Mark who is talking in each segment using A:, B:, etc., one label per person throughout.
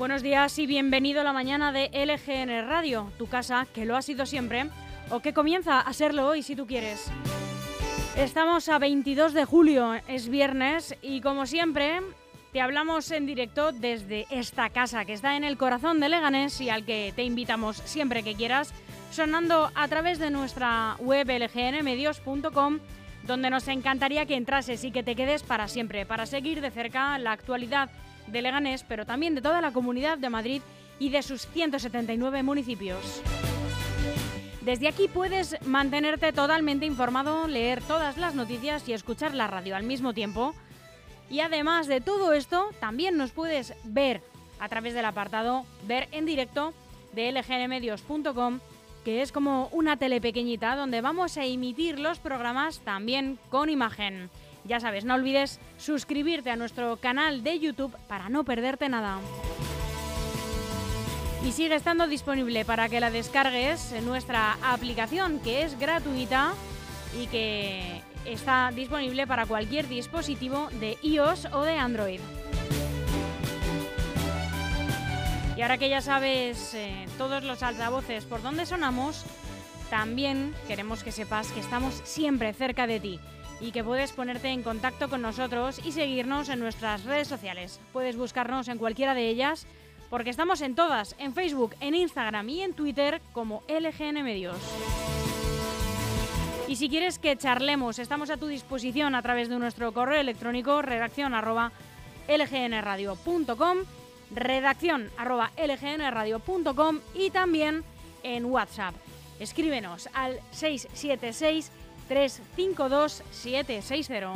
A: Buenos días y bienvenido a la mañana de LGN Radio, tu casa que lo ha sido siempre o que comienza a serlo hoy si tú quieres. Estamos a 22 de julio, es viernes y como siempre te hablamos en directo desde esta casa que está en el corazón de Leganés y al que te invitamos siempre que quieras, sonando a través de nuestra web lgnmedios.com donde nos encantaría que entrases y que te quedes para siempre, para seguir de cerca la actualidad de Leganés, pero también de toda la comunidad de Madrid y de sus 179 municipios. Desde aquí puedes mantenerte totalmente informado, leer todas las noticias y escuchar la radio al mismo tiempo. Y además de todo esto, también nos puedes ver a través del apartado Ver en directo de lgnmedios.com, que es como una tele pequeñita donde vamos a emitir los programas también con imagen. Ya sabes, no olvides suscribirte a nuestro canal de YouTube para no perderte nada y sigue estando disponible para que la descargues en nuestra aplicación que es gratuita y que está disponible para cualquier dispositivo de iOS o de Android. Y ahora que ya sabes eh, todos los altavoces por donde sonamos, también queremos que sepas que estamos siempre cerca de ti y que puedes ponerte en contacto con nosotros y seguirnos en nuestras redes sociales. Puedes buscarnos en cualquiera de ellas porque estamos en todas, en Facebook, en Instagram y en Twitter como LGN Medios. Y si quieres que charlemos, estamos a tu disposición a través de nuestro correo electrónico redacción arroba lgnradio.com, y también en WhatsApp. Escríbenos al 676 352 760.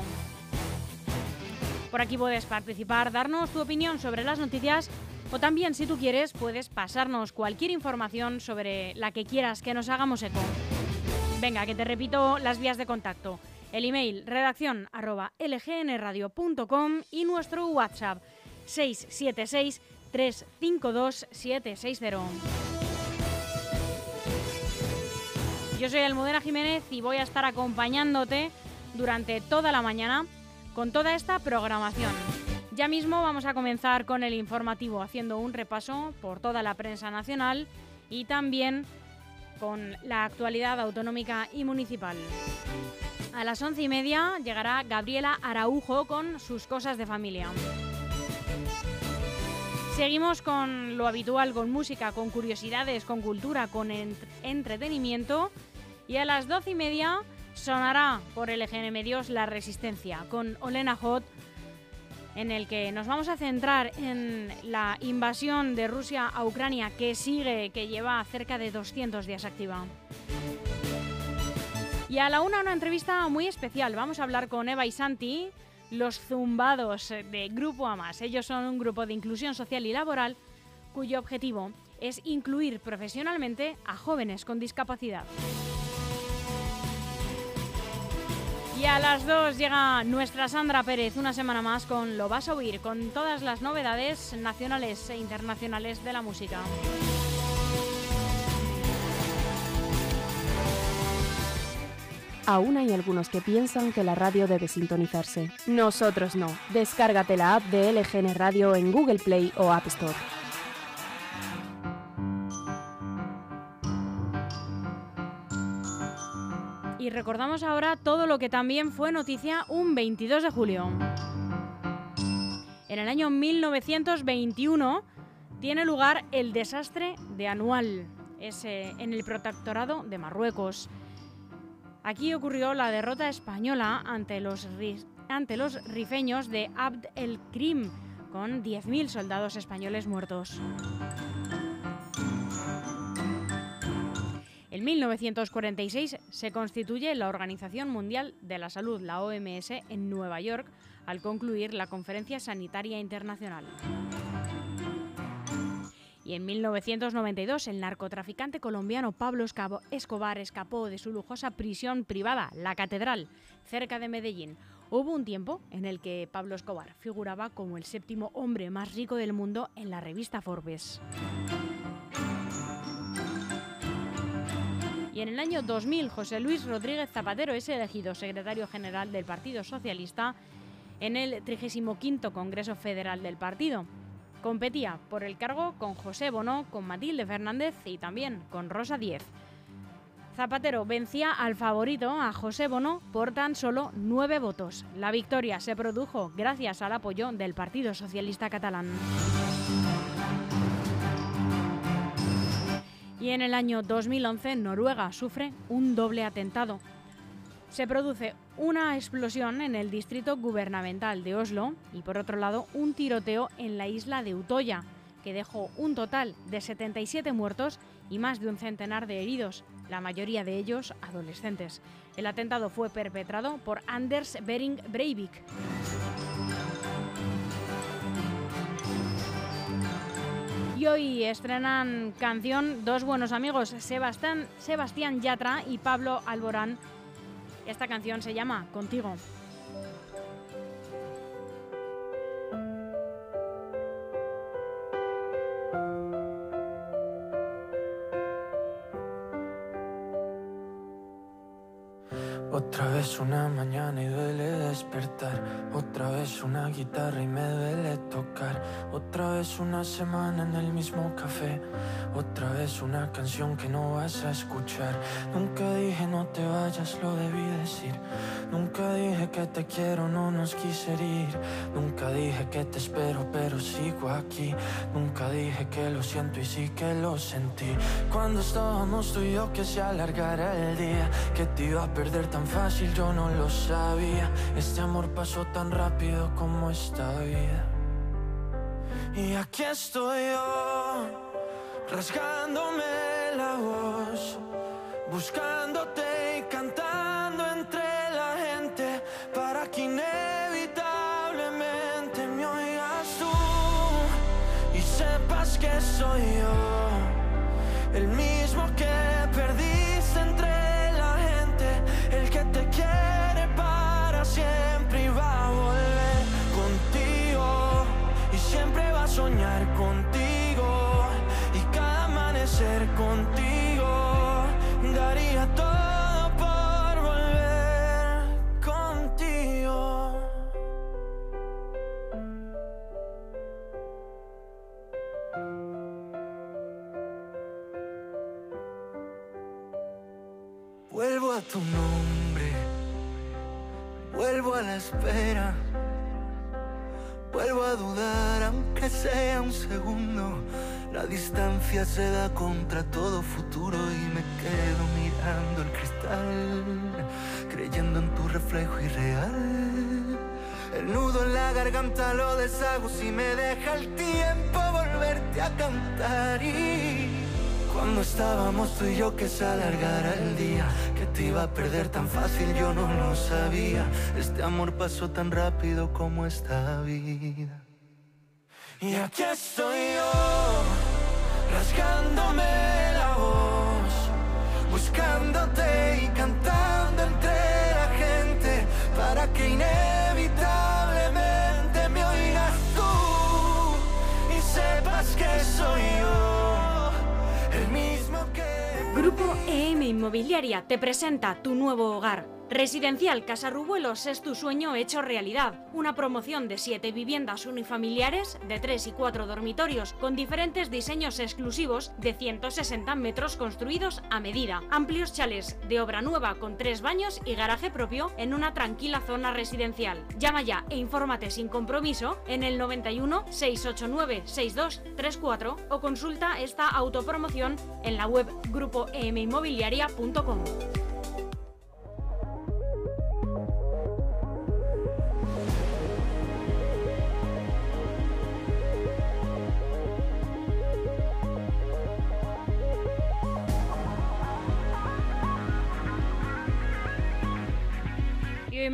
A: Por aquí puedes participar, darnos tu opinión sobre las noticias o también, si tú quieres, puedes pasarnos cualquier información sobre la que quieras que nos hagamos eco. Venga, que te repito las vías de contacto. El email redacción y nuestro WhatsApp 676 352 760. Yo soy Almudena Jiménez y voy a estar acompañándote durante toda la mañana con toda esta programación. Ya mismo vamos a comenzar con el informativo, haciendo un repaso por toda la prensa nacional y también con la actualidad autonómica y municipal. A las once y media llegará Gabriela Araujo con sus cosas de familia. Seguimos con lo habitual, con música, con curiosidades, con cultura, con entretenimiento. Y a las doce y media sonará por LGN Medios La Resistencia, con Olena Hot en el que nos vamos a centrar en la invasión de Rusia a Ucrania que sigue, que lleva cerca de 200 días activa. Y a la una una entrevista muy especial. Vamos a hablar con Eva y Santi, los zumbados de Grupo Amas. Ellos son un grupo de inclusión social y laboral cuyo objetivo es incluir profesionalmente a jóvenes con discapacidad. Y a las 2 llega nuestra Sandra Pérez una semana más con Lo vas a oír, con todas las novedades nacionales e internacionales de la música.
B: Aún hay algunos que piensan que la radio debe sintonizarse. Nosotros no. Descárgate la app de LGN Radio en Google Play o App Store.
A: Recordamos ahora todo lo que también fue noticia un 22 de julio. En el año 1921 tiene lugar el desastre de Anual, es en el protectorado de Marruecos. Aquí ocurrió la derrota española ante los, ante los rifeños de Abd el-Krim, con 10.000 soldados españoles muertos. En 1946 se constituye la Organización Mundial de la Salud, la OMS, en Nueva York, al concluir la Conferencia Sanitaria Internacional. Y en 1992 el narcotraficante colombiano Pablo Escobar escapó de su lujosa prisión privada, la Catedral, cerca de Medellín. Hubo un tiempo en el que Pablo Escobar figuraba como el séptimo hombre más rico del mundo en la revista Forbes. Y en el año 2000 José Luis Rodríguez Zapatero es elegido secretario general del Partido Socialista en el 35 Congreso Federal del partido. Competía por el cargo con José Bono, con Matilde Fernández y también con Rosa Diez. Zapatero vencía al favorito, a José Bono, por tan solo nueve votos. La victoria se produjo gracias al apoyo del Partido Socialista Catalán. Y en el año 2011 Noruega sufre un doble atentado. Se produce una explosión en el distrito gubernamental de Oslo y por otro lado un tiroteo en la isla de Utoya, que dejó un total de 77 muertos y más de un centenar de heridos, la mayoría de ellos adolescentes. El atentado fue perpetrado por Anders Bering Breivik. Y estrenan canción dos buenos amigos, Sebastián, Sebastián Yatra y Pablo Alborán. Esta canción se llama Contigo.
C: Otra vez una mañana y duele despertar. Otra vez una guitarra y me duele tocar. Otra vez una semana en el mismo café. Otra vez una canción que no vas a escuchar. Nunca dije no te vayas, lo debí decir. Nunca dije que te quiero, no nos quise ir. Nunca dije que te espero, pero sigo aquí. Nunca dije que lo siento y sí que lo sentí. Cuando estábamos tú y yo que se alargara el día, que te iba a perder tan fácil, yo no lo sabía. Este amor pasó tan rápido como esta vida. Y aquí estoy yo, rasgándome la voz, buscándote y cantando entre la gente para que inevitablemente me oigas tú y sepas que soy yo, el mismo que tu nombre, vuelvo a la espera, vuelvo a dudar aunque sea un segundo. La distancia se da contra todo futuro y me quedo mirando el cristal, creyendo en tu reflejo irreal. El nudo en la garganta lo deshago si me deja el tiempo volverte a cantar y cuando estábamos tú y yo que se alargara el día te iba a perder tan fácil yo no lo sabía. Este amor pasó tan rápido como esta vida. Y aquí estoy yo Rasgándome la voz Buscándote y cantando entre la gente Para que inevitablemente
A: Inmobiliaria te presenta tu nuevo hogar. Residencial Casarrubuelos es tu sueño hecho realidad. Una promoción de 7 viviendas unifamiliares de 3 y 4 dormitorios con diferentes diseños exclusivos de 160 metros construidos a medida. Amplios chales de obra nueva con 3 baños y garaje propio en una tranquila zona residencial. Llama ya e infórmate sin compromiso en el 91 689 6234 o consulta esta autopromoción en la web grupoeminmobiliaria.com.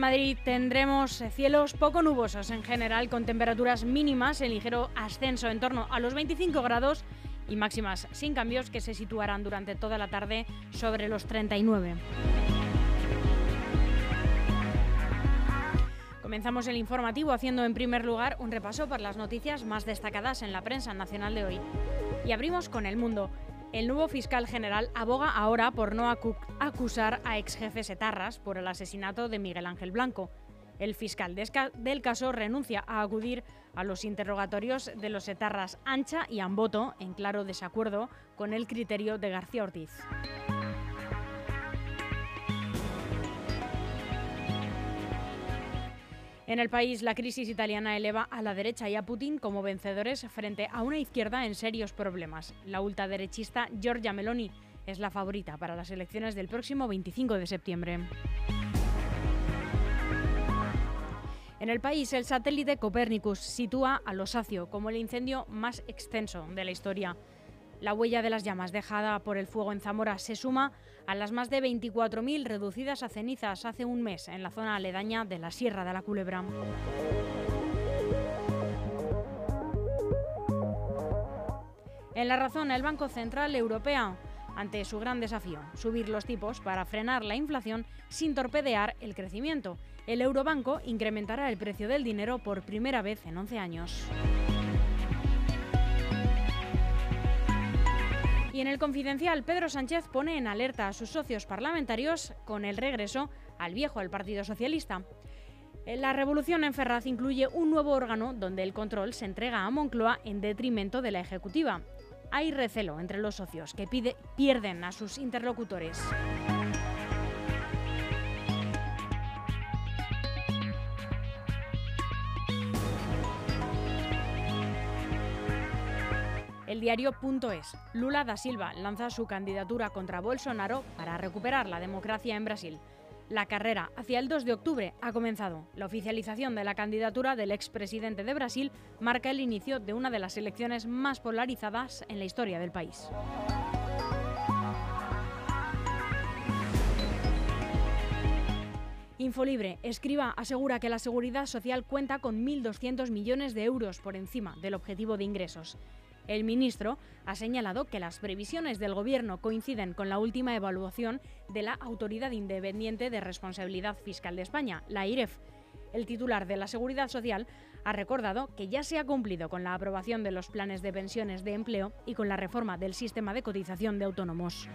A: Madrid tendremos cielos poco nubosos en general, con temperaturas mínimas en ligero ascenso en torno a los 25 grados y máximas sin cambios que se situarán durante toda la tarde sobre los 39. Comenzamos el informativo haciendo en primer lugar un repaso por las noticias más destacadas en la prensa nacional de hoy. Y abrimos con el mundo. El nuevo fiscal general aboga ahora por no acu acusar a ex jefes etarras por el asesinato de Miguel Ángel Blanco. El fiscal del caso renuncia a acudir a los interrogatorios de los etarras Ancha y Amboto, en claro desacuerdo con el criterio de García Ortiz. En el país, la crisis italiana eleva a la derecha y a Putin como vencedores frente a una izquierda en serios problemas. La ultraderechista Giorgia Meloni es la favorita para las elecciones del próximo 25 de septiembre. En el país, el satélite Copernicus sitúa a Losacio como el incendio más extenso de la historia. La huella de las llamas dejada por el fuego en Zamora se suma a las más de 24.000 reducidas a cenizas hace un mes en la zona aledaña de la Sierra de la Culebra. En la razón, el Banco Central Europeo ante su gran desafío, subir los tipos para frenar la inflación sin torpedear el crecimiento. El Eurobanco incrementará el precio del dinero por primera vez en 11 años. Y en el confidencial, Pedro Sánchez pone en alerta a sus socios parlamentarios con el regreso al viejo del Partido Socialista. La revolución en Ferraz incluye un nuevo órgano donde el control se entrega a Moncloa en detrimento de la Ejecutiva. Hay recelo entre los socios que pierden a sus interlocutores. El diario.es. Lula da Silva lanza su candidatura contra Bolsonaro para recuperar la democracia en Brasil. La carrera hacia el 2 de octubre ha comenzado. La oficialización de la candidatura del expresidente de Brasil marca el inicio de una de las elecciones más polarizadas en la historia del país. Infolibre, escriba, asegura que la seguridad social cuenta con 1.200 millones de euros por encima del objetivo de ingresos. El ministro ha señalado que las previsiones del Gobierno coinciden con la última evaluación de la Autoridad Independiente de Responsabilidad Fiscal de España, la IREF. El titular de la Seguridad Social ha recordado que ya se ha cumplido con la aprobación de los planes de pensiones de empleo y con la reforma del sistema de cotización de autónomos.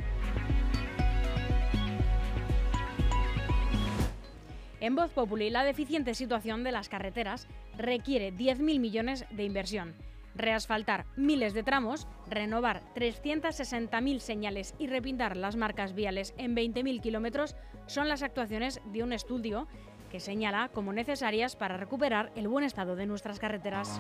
A: En Voz Populi, la deficiente situación de las carreteras requiere 10.000 millones de inversión reasfaltar miles de tramos, renovar 360.000 señales y repintar las marcas viales en 20.000 kilómetros son las actuaciones de un estudio que señala como necesarias para recuperar el buen estado de nuestras carreteras.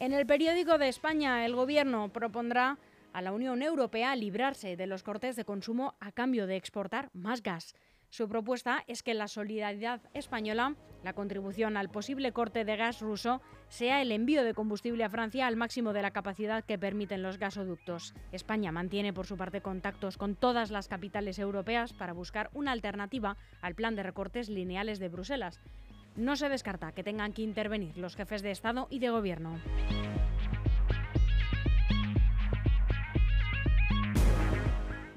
A: En el periódico de España, el Gobierno propondrá a la Unión Europea librarse de los cortes de consumo a cambio de exportar más gas. Su propuesta es que la solidaridad española, la contribución al posible corte de gas ruso, sea el envío de combustible a Francia al máximo de la capacidad que permiten los gasoductos. España mantiene por su parte contactos con todas las capitales europeas para buscar una alternativa al plan de recortes lineales de Bruselas. No se descarta que tengan que intervenir los jefes de Estado y de Gobierno.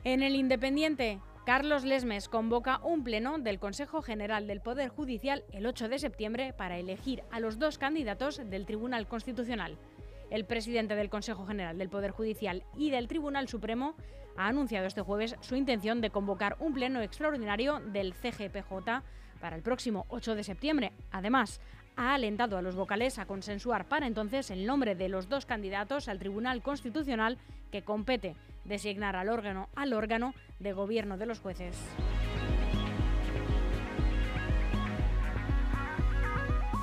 A: En el Independiente, Carlos Lesmes convoca un pleno del Consejo General del Poder Judicial el 8 de septiembre para elegir a los dos candidatos del Tribunal Constitucional. El presidente del Consejo General del Poder Judicial y del Tribunal Supremo ha anunciado este jueves su intención de convocar un pleno extraordinario del CGPJ para el próximo 8 de septiembre. Además, ha alentado a los vocales a consensuar para entonces el nombre de los dos candidatos al Tribunal Constitucional que compete designar al órgano, al órgano de gobierno de los jueces.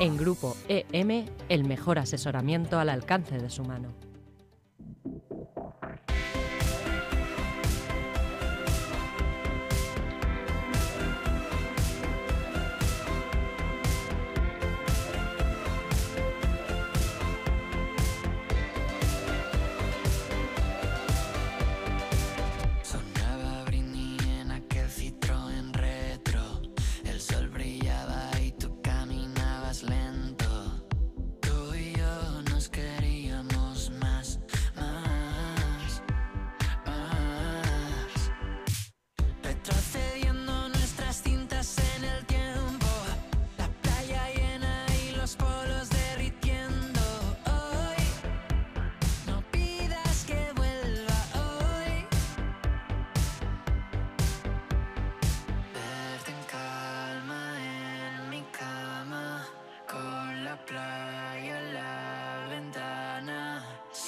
D: En Grupo EM, el mejor asesoramiento al alcance de su mano.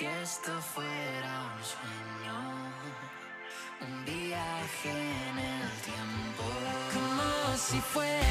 E: Si esto fuera un sueño, un viaje en el tiempo, como si fuera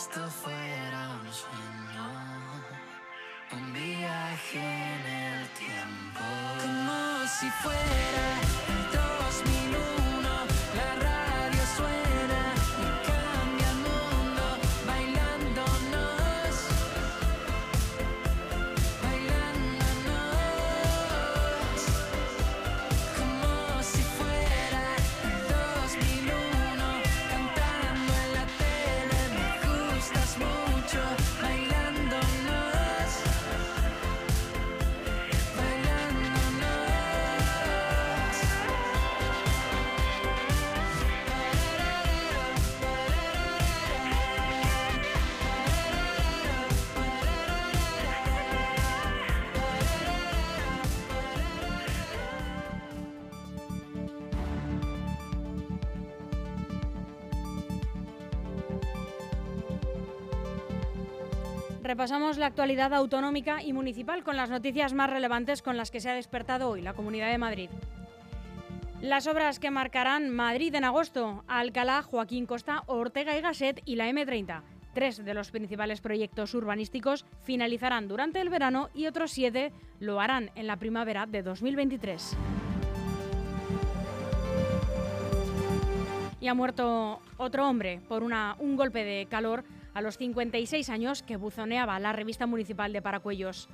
E: esto fuera un sueño un viaje en el tiempo. Como si fuera
A: Repasamos la actualidad autonómica y municipal con las noticias más relevantes con las que se ha despertado hoy la Comunidad de Madrid. Las obras que marcarán Madrid en agosto, Alcalá, Joaquín Costa, Ortega y Gasset y la M30. Tres de los principales proyectos urbanísticos finalizarán durante el verano y otros siete lo harán en la primavera de 2023. Y ha muerto otro hombre por un golpe de calor a los 56 años que buzoneaba la revista municipal de Paracuellos.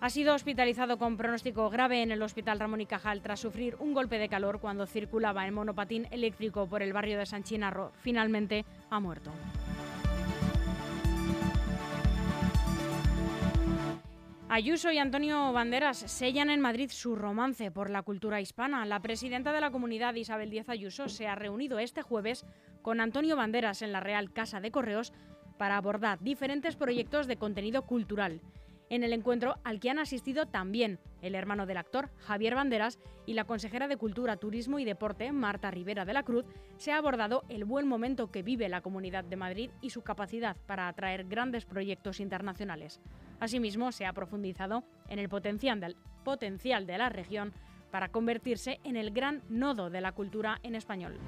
A: Ha sido hospitalizado con pronóstico grave en el Hospital Ramón y Cajal tras sufrir un golpe de calor cuando circulaba en monopatín eléctrico por el barrio de San Chinarro. Finalmente ha muerto. Ayuso y Antonio Banderas sellan en Madrid su romance por la cultura hispana. La presidenta de la comunidad, Isabel Díaz Ayuso, se ha reunido este jueves con Antonio Banderas en la Real Casa de Correos para abordar diferentes proyectos de contenido cultural. En el encuentro al que han asistido también el hermano del actor, Javier Banderas, y la consejera de Cultura, Turismo y Deporte, Marta Rivera de la Cruz, se ha abordado el buen momento que vive la Comunidad de Madrid y su capacidad para atraer grandes proyectos internacionales. Asimismo, se ha profundizado en el potencial de la región para convertirse en el gran nodo de la cultura en español.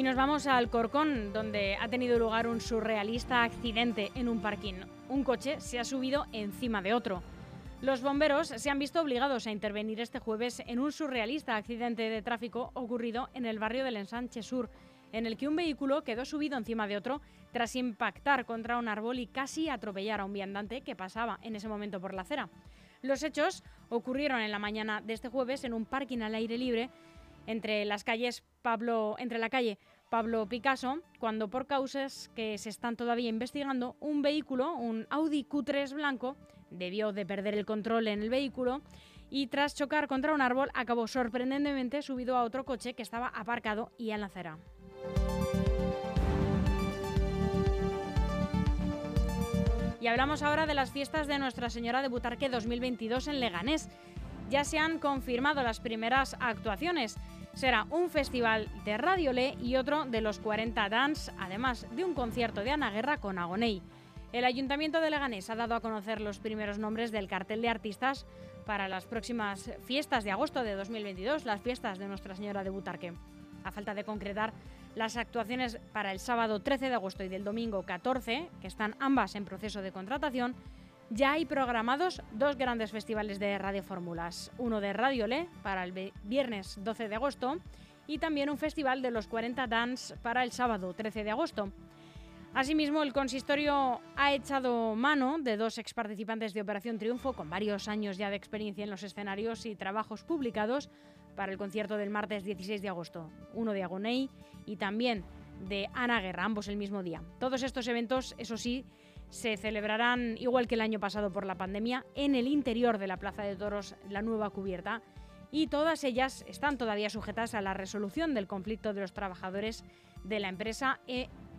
A: Y nos vamos a Alcorcón, donde ha tenido lugar un surrealista accidente en un parking. Un coche se ha subido encima de otro. Los bomberos se han visto obligados a intervenir este jueves en un surrealista accidente de tráfico ocurrido en el barrio del Ensanche Sur, en el que un vehículo quedó subido encima de otro tras impactar contra un árbol y casi atropellar a un viandante que pasaba en ese momento por la acera. Los hechos ocurrieron en la mañana de este jueves en un parking al aire libre entre las calles Pablo, entre la calle Pablo Picasso, cuando por causas que se están todavía investigando, un vehículo, un Audi Q3 blanco, debió de perder el control en el vehículo y tras chocar contra un árbol acabó sorprendentemente subido a otro coche que estaba aparcado y en la acera. Y hablamos ahora de las fiestas de Nuestra Señora de Butarque 2022 en Leganés. Ya se han confirmado las primeras actuaciones. Será un festival de Radiole y otro de los 40 Dance, además de un concierto de Ana Guerra con Agoney. El Ayuntamiento de Leganés ha dado a conocer los primeros nombres del cartel de artistas para las próximas fiestas de agosto de 2022, las fiestas de Nuestra Señora de Butarque. A falta de concretar las actuaciones para el sábado 13 de agosto y del domingo 14, que están ambas en proceso de contratación, ya hay programados dos grandes festivales de radiofórmulas, uno de Radio Le para el viernes 12 de agosto y también un festival de los 40 Dance para el sábado 13 de agosto. Asimismo, el consistorio ha echado mano de dos ex participantes de Operación Triunfo con varios años ya de experiencia en los escenarios y trabajos publicados para el concierto del martes 16 de agosto, uno de Agoney y también de Ana Guerra, ambos el mismo día. Todos estos eventos, eso sí, se celebrarán igual que el año pasado por la pandemia en el interior de la Plaza de Toros, la nueva cubierta, y todas ellas están todavía sujetas a la resolución del conflicto de los trabajadores de la empresa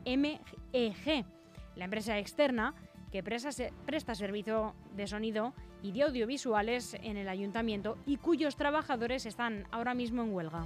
A: MEG, la empresa externa que presta servicio de sonido y de audiovisuales en el ayuntamiento y cuyos trabajadores están ahora mismo en huelga.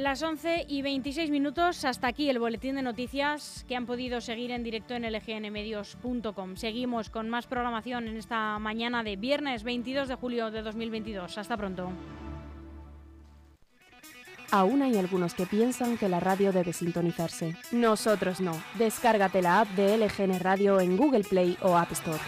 A: Las 11 y 26 minutos, hasta aquí el boletín de noticias que han podido seguir en directo en lgnmedios.com. Seguimos con más programación en esta mañana de viernes 22 de julio de 2022. Hasta pronto.
B: Aún hay algunos que piensan que la radio debe sintonizarse. Nosotros no. Descárgate la app de LGN Radio en Google Play o App Store.